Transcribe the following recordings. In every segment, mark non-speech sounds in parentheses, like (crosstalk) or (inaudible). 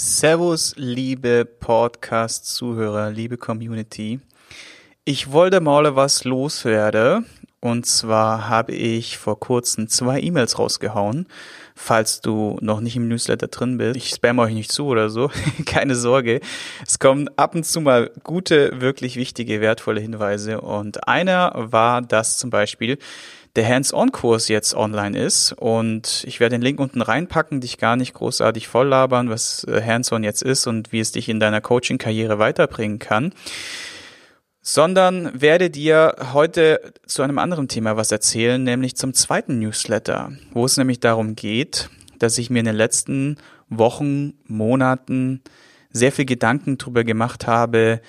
Servus, liebe Podcast-Zuhörer, liebe Community. Ich wollte mal was loswerden. Und zwar habe ich vor kurzem zwei E-Mails rausgehauen. Falls du noch nicht im Newsletter drin bist, ich spam euch nicht zu oder so, (laughs) keine Sorge. Es kommen ab und zu mal gute, wirklich wichtige, wertvolle Hinweise. Und einer war das zum Beispiel, der Hands-on-Kurs jetzt online ist. Und ich werde den Link unten reinpacken, dich gar nicht großartig voll labern, was äh, Hands-on jetzt ist und wie es dich in deiner Coaching-Karriere weiterbringen kann. Sondern werde dir heute zu einem anderen Thema was erzählen, nämlich zum zweiten Newsletter, wo es nämlich darum geht, dass ich mir in den letzten Wochen, Monaten sehr viel Gedanken drüber gemacht habe,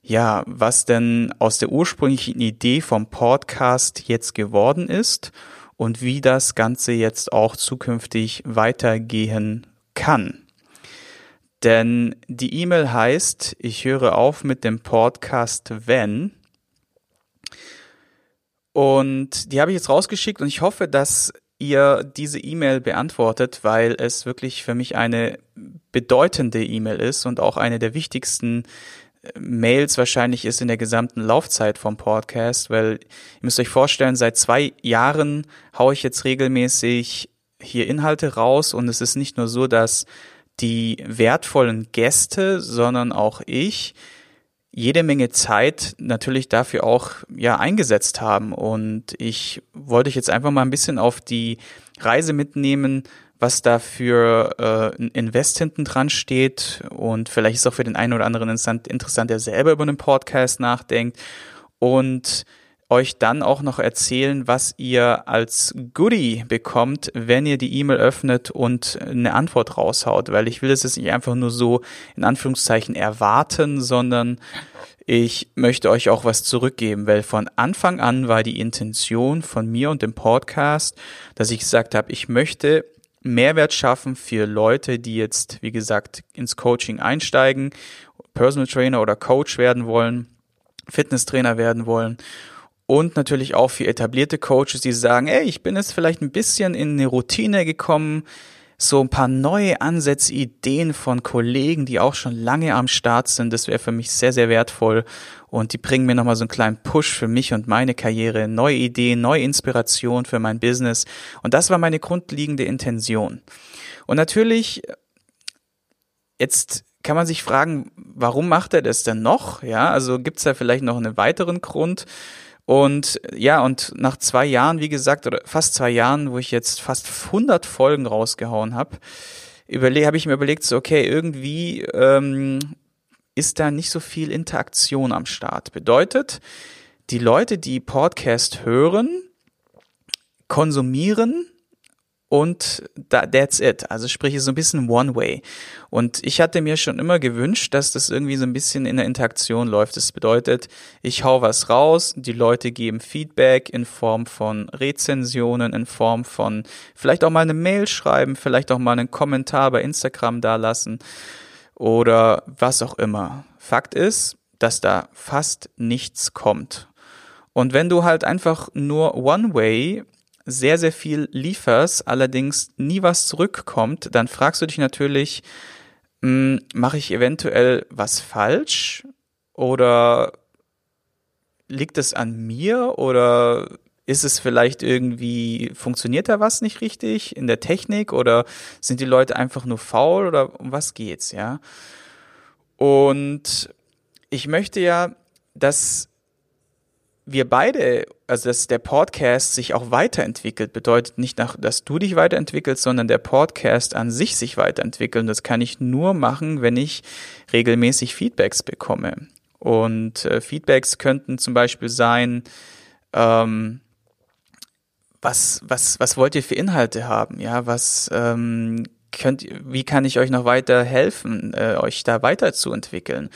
ja, was denn aus der ursprünglichen Idee vom Podcast jetzt geworden ist und wie das Ganze jetzt auch zukünftig weitergehen kann. Denn die E-Mail heißt, ich höre auf mit dem Podcast, wenn. Und die habe ich jetzt rausgeschickt und ich hoffe, dass ihr diese E-Mail beantwortet, weil es wirklich für mich eine bedeutende E-Mail ist und auch eine der wichtigsten Mails wahrscheinlich ist in der gesamten Laufzeit vom Podcast, weil ihr müsst euch vorstellen, seit zwei Jahren haue ich jetzt regelmäßig hier Inhalte raus und es ist nicht nur so, dass die wertvollen Gäste, sondern auch ich jede Menge Zeit natürlich dafür auch ja eingesetzt haben. Und ich wollte euch jetzt einfach mal ein bisschen auf die Reise mitnehmen, was da für äh, Invest hinten dran steht. Und vielleicht ist auch für den einen oder anderen interessant, interessant der selber über einen Podcast nachdenkt. Und euch dann auch noch erzählen, was ihr als Goodie bekommt, wenn ihr die E-Mail öffnet und eine Antwort raushaut, weil ich will es jetzt nicht einfach nur so in Anführungszeichen erwarten, sondern ich möchte euch auch was zurückgeben, weil von Anfang an war die Intention von mir und dem Podcast, dass ich gesagt habe, ich möchte Mehrwert schaffen für Leute, die jetzt, wie gesagt, ins Coaching einsteigen, Personal Trainer oder Coach werden wollen, Fitnesstrainer werden wollen und natürlich auch für etablierte Coaches, die sagen, ey, ich bin jetzt vielleicht ein bisschen in eine Routine gekommen, so ein paar neue Ansätze, Ideen von Kollegen, die auch schon lange am Start sind. Das wäre für mich sehr, sehr wertvoll. Und die bringen mir nochmal so einen kleinen Push für mich und meine Karriere, neue Ideen, neue Inspiration für mein Business. Und das war meine grundlegende Intention. Und natürlich, jetzt kann man sich fragen, warum macht er das denn noch? Ja, also gibt's da vielleicht noch einen weiteren Grund? Und ja, und nach zwei Jahren, wie gesagt, oder fast zwei Jahren, wo ich jetzt fast 100 Folgen rausgehauen habe, habe ich mir überlegt, so, okay, irgendwie ähm, ist da nicht so viel Interaktion am Start. Bedeutet, die Leute, die Podcast hören, konsumieren und that's it. Also sprich, es ist so ein bisschen One Way. Und ich hatte mir schon immer gewünscht, dass das irgendwie so ein bisschen in der Interaktion läuft. Das bedeutet, ich hau was raus, die Leute geben Feedback in Form von Rezensionen, in Form von vielleicht auch mal eine Mail schreiben, vielleicht auch mal einen Kommentar bei Instagram dalassen oder was auch immer. Fakt ist, dass da fast nichts kommt. Und wenn du halt einfach nur One Way sehr, sehr viel lieferst, allerdings nie was zurückkommt, dann fragst du dich natürlich, hm, mache ich eventuell was falsch? Oder liegt es an mir? Oder ist es vielleicht irgendwie, funktioniert da was nicht richtig in der Technik? Oder sind die Leute einfach nur faul? Oder um was geht's, ja? Und ich möchte ja, dass wir beide, also dass der Podcast sich auch weiterentwickelt, bedeutet nicht, nach, dass du dich weiterentwickelst, sondern der Podcast an sich sich weiterentwickelt. Und das kann ich nur machen, wenn ich regelmäßig Feedbacks bekomme. Und äh, Feedbacks könnten zum Beispiel sein, ähm, was, was, was wollt ihr für Inhalte haben? Ja, was ähm, könnt, wie kann ich euch noch weiter helfen, äh, euch da weiterzuentwickeln?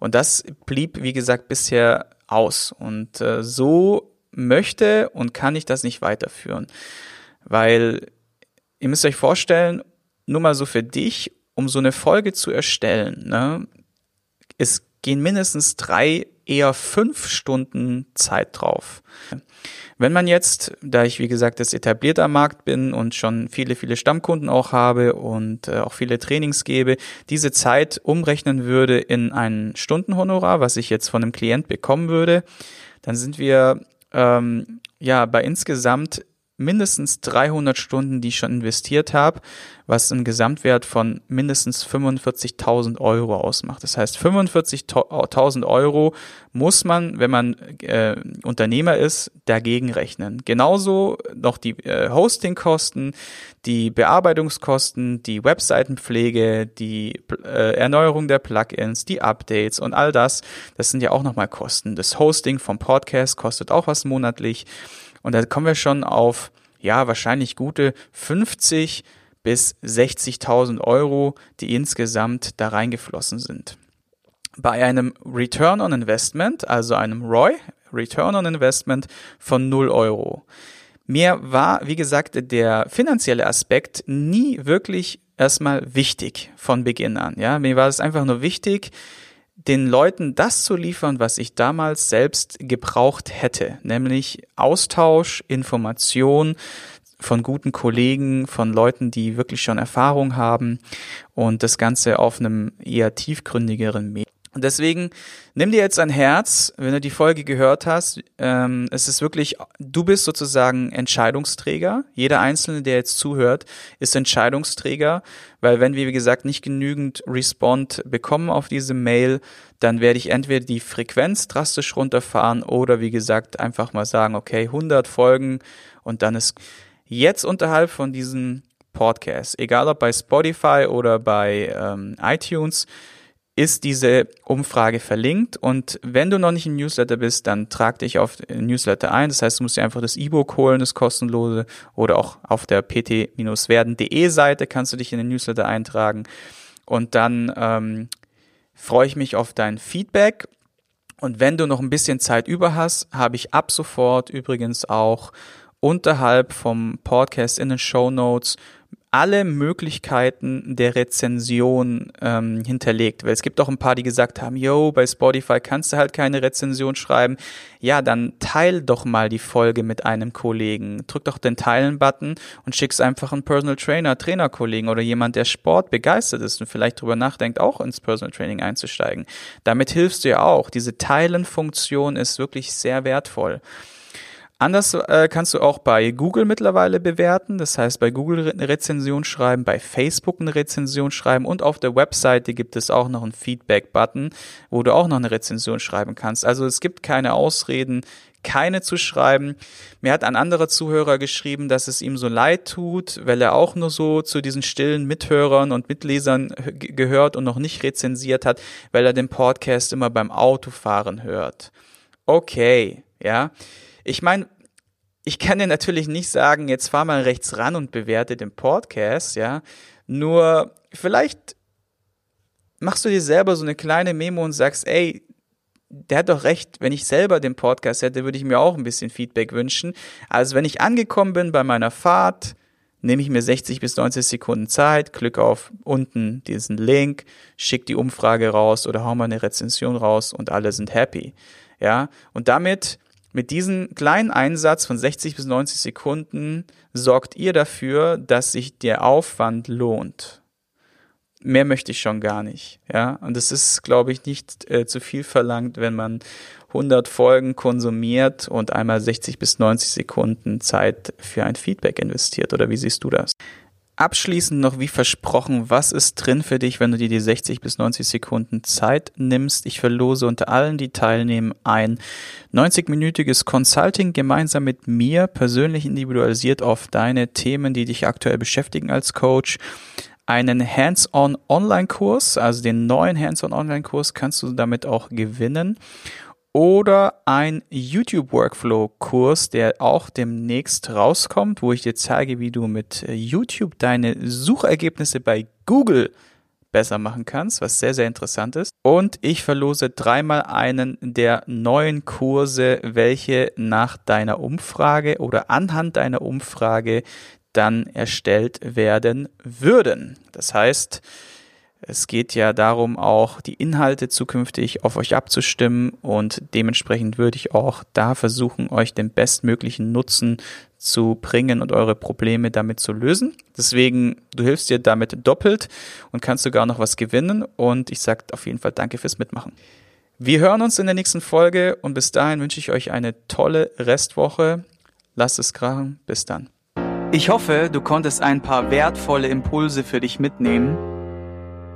Und das blieb, wie gesagt, bisher aus. Und äh, so möchte und kann ich das nicht weiterführen. Weil ihr müsst euch vorstellen, nur mal so für dich, um so eine Folge zu erstellen, ne, es gehen mindestens drei, eher fünf Stunden Zeit drauf. Wenn man jetzt, da ich wie gesagt jetzt etablierter Markt bin und schon viele, viele Stammkunden auch habe und äh, auch viele Trainings gebe, diese Zeit umrechnen würde in ein Stundenhonorar, was ich jetzt von einem Klient bekommen würde, dann sind wir ähm, ja bei insgesamt mindestens 300 Stunden, die ich schon investiert habe, was einen Gesamtwert von mindestens 45.000 Euro ausmacht. Das heißt, 45.000 Euro muss man, wenn man äh, Unternehmer ist, dagegen rechnen. Genauso noch die äh, Hostingkosten, die Bearbeitungskosten, die Webseitenpflege, die äh, Erneuerung der Plugins, die Updates und all das. Das sind ja auch nochmal Kosten. Das Hosting vom Podcast kostet auch was monatlich. Und da kommen wir schon auf, ja, wahrscheinlich gute 50 bis 60.000 Euro, die insgesamt da reingeflossen sind. Bei einem Return on Investment, also einem ROI, Return on Investment von 0 Euro. Mir war, wie gesagt, der finanzielle Aspekt nie wirklich erstmal wichtig von Beginn an. Ja, mir war es einfach nur wichtig, den Leuten das zu liefern, was ich damals selbst gebraucht hätte, nämlich Austausch, Information von guten Kollegen, von Leuten, die wirklich schon Erfahrung haben und das Ganze auf einem eher tiefgründigeren Medium. Und deswegen nimm dir jetzt ein Herz, wenn du die Folge gehört hast. Ähm, es ist wirklich, du bist sozusagen Entscheidungsträger. Jeder Einzelne, der jetzt zuhört, ist Entscheidungsträger, weil wenn wir, wie gesagt, nicht genügend Respond bekommen auf diese Mail, dann werde ich entweder die Frequenz drastisch runterfahren oder, wie gesagt, einfach mal sagen, okay, 100 Folgen und dann ist jetzt unterhalb von diesem Podcast, egal ob bei Spotify oder bei ähm, iTunes, ist diese Umfrage verlinkt und wenn du noch nicht im Newsletter bist, dann trag dich auf Newsletter ein. Das heißt, du musst dir einfach das E-Book holen, das kostenlose oder auch auf der pt-werden.de Seite kannst du dich in den Newsletter eintragen und dann ähm, freue ich mich auf dein Feedback. Und wenn du noch ein bisschen Zeit über hast, habe ich ab sofort übrigens auch unterhalb vom Podcast in den Show Notes alle Möglichkeiten der Rezension ähm, hinterlegt. Weil es gibt auch ein paar, die gesagt haben, yo, bei Spotify kannst du halt keine Rezension schreiben. Ja, dann teil doch mal die Folge mit einem Kollegen. Drück doch den Teilen-Button und schick's einfach einen Personal Trainer, Trainerkollegen oder jemand, der Sport begeistert ist und vielleicht drüber nachdenkt, auch ins Personal Training einzusteigen. Damit hilfst du ja auch. Diese Teilen-Funktion ist wirklich sehr wertvoll. Anders äh, kannst du auch bei Google mittlerweile bewerten, das heißt bei Google eine Rezension schreiben, bei Facebook eine Rezension schreiben und auf der Webseite gibt es auch noch einen Feedback-Button, wo du auch noch eine Rezension schreiben kannst. Also es gibt keine Ausreden, keine zu schreiben. Mir hat ein anderer Zuhörer geschrieben, dass es ihm so leid tut, weil er auch nur so zu diesen stillen Mithörern und Mitlesern gehört und noch nicht rezensiert hat, weil er den Podcast immer beim Autofahren hört. Okay, ja. Ich meine, ich kann dir natürlich nicht sagen, jetzt fahr mal rechts ran und bewerte den Podcast, ja. Nur vielleicht machst du dir selber so eine kleine Memo und sagst, ey, der hat doch recht, wenn ich selber den Podcast hätte, würde ich mir auch ein bisschen Feedback wünschen. Also wenn ich angekommen bin bei meiner Fahrt, nehme ich mir 60 bis 90 Sekunden Zeit, klicke auf unten diesen Link, schick die Umfrage raus oder hau mal eine Rezension raus und alle sind happy. Ja, und damit mit diesem kleinen Einsatz von 60 bis 90 Sekunden sorgt ihr dafür, dass sich der Aufwand lohnt. Mehr möchte ich schon gar nicht, ja. Und es ist, glaube ich, nicht äh, zu viel verlangt, wenn man 100 Folgen konsumiert und einmal 60 bis 90 Sekunden Zeit für ein Feedback investiert. Oder wie siehst du das? Abschließend noch wie versprochen, was ist drin für dich, wenn du dir die 60 bis 90 Sekunden Zeit nimmst? Ich verlose unter allen, die teilnehmen, ein 90-minütiges Consulting gemeinsam mit mir, persönlich individualisiert auf deine Themen, die dich aktuell beschäftigen als Coach. Einen Hands-on Online-Kurs, also den neuen Hands-on Online-Kurs kannst du damit auch gewinnen oder ein YouTube Workflow Kurs, der auch demnächst rauskommt, wo ich dir zeige, wie du mit äh, YouTube deine Suchergebnisse bei Google besser machen kannst, was sehr, sehr interessant ist. Und ich verlose dreimal einen der neuen Kurse, welche nach deiner Umfrage oder anhand deiner Umfrage dann erstellt werden würden. Das heißt, Es geht ja darum, auch die Inhalte zukünftig auf euch abzustimmen und dementsprechend würde ich auch da versuchen, euch den bestmöglichen Nutzen zu bringen und eure Probleme damit zu lösen. Deswegen, du hilfst dir damit doppelt und kannst sogar noch was gewinnen und ich sage auf jeden Fall danke fürs Mitmachen. Wir hören uns in der nächsten Folge und bis dahin wünsche ich euch eine tolle Restwoche. Lasst es krachen. Bis dann. Ich hoffe, du konntest ein paar wertvolle Impulse für dich mitnehmen.